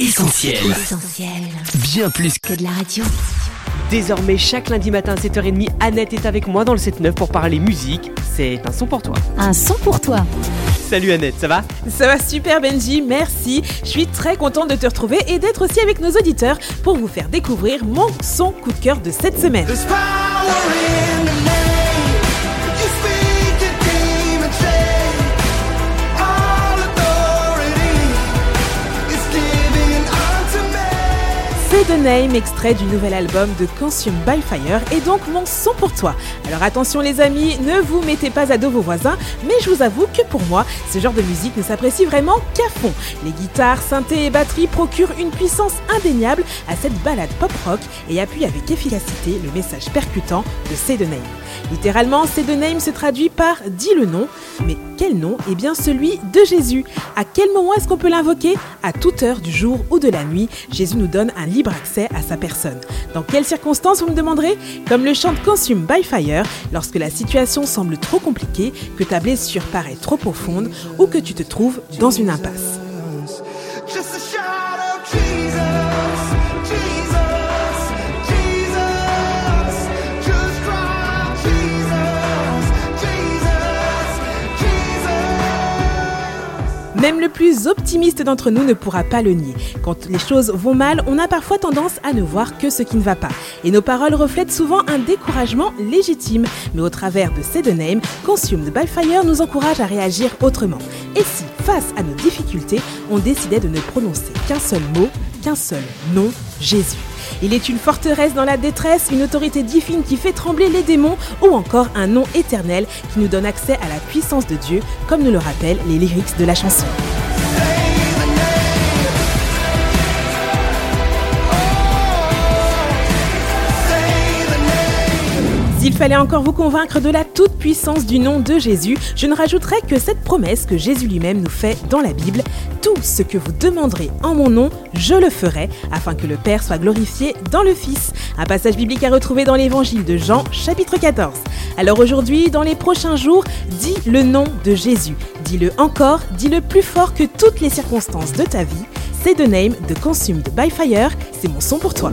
Essentiel. Bien plus que de la radio. Désormais, chaque lundi matin à 7h30, Annette est avec moi dans le 7-9 pour parler musique. C'est un son pour toi. Un son pour toi. Salut Annette, ça va? Ça va super Benji, merci. Je suis très contente de te retrouver et d'être aussi avec nos auditeurs pour vous faire découvrir mon son coup de cœur de cette semaine. The Name, extrait du nouvel album de Consume by Fire, et donc mon son pour toi. Alors attention les amis, ne vous mettez pas à dos vos voisins, mais je vous avoue que pour moi, ce genre de musique ne s'apprécie vraiment qu'à fond. Les guitares, synthés et batteries procurent une puissance indéniable à cette balade pop-rock et appuient avec efficacité le message percutant de C'est The Name. Littéralement, C'est The Name se traduit par Dis le nom, mais quel nom? Eh bien celui de Jésus. À quel moment est-ce qu'on peut l'invoquer? À toute heure du jour ou de la nuit, Jésus nous donne un libre à sa personne. Dans quelles circonstances, vous me demanderez? Comme le chante Consume by Fire, lorsque la situation semble trop compliquée, que ta blessure paraît trop profonde ou que tu te trouves dans une impasse. Même le plus optimiste d'entre nous ne pourra pas le nier. Quand les choses vont mal, on a parfois tendance à ne voir que ce qui ne va pas. Et nos paroles reflètent souvent un découragement légitime. Mais au travers de ces deux names, Consume de Balfire nous encourage à réagir autrement. Et si, face à nos difficultés, on décidait de ne prononcer qu'un seul mot, qu'un seul nom, Jésus il est une forteresse dans la détresse, une autorité divine qui fait trembler les démons ou encore un nom éternel qui nous donne accès à la puissance de Dieu, comme nous le rappellent les lyrics de la chanson. S'il fallait encore vous convaincre de la toute-puissance du nom de Jésus, je ne rajouterais que cette promesse que Jésus lui-même nous fait dans la Bible. Tout ce que vous demanderez en mon nom, je le ferai, afin que le Père soit glorifié dans le Fils. Un passage biblique à retrouver dans l'évangile de Jean, chapitre 14. Alors aujourd'hui, dans les prochains jours, dis le nom de Jésus. Dis-le encore, dis-le plus fort que toutes les circonstances de ta vie. C'est The Name de Consumed by Fire, c'est mon son pour toi.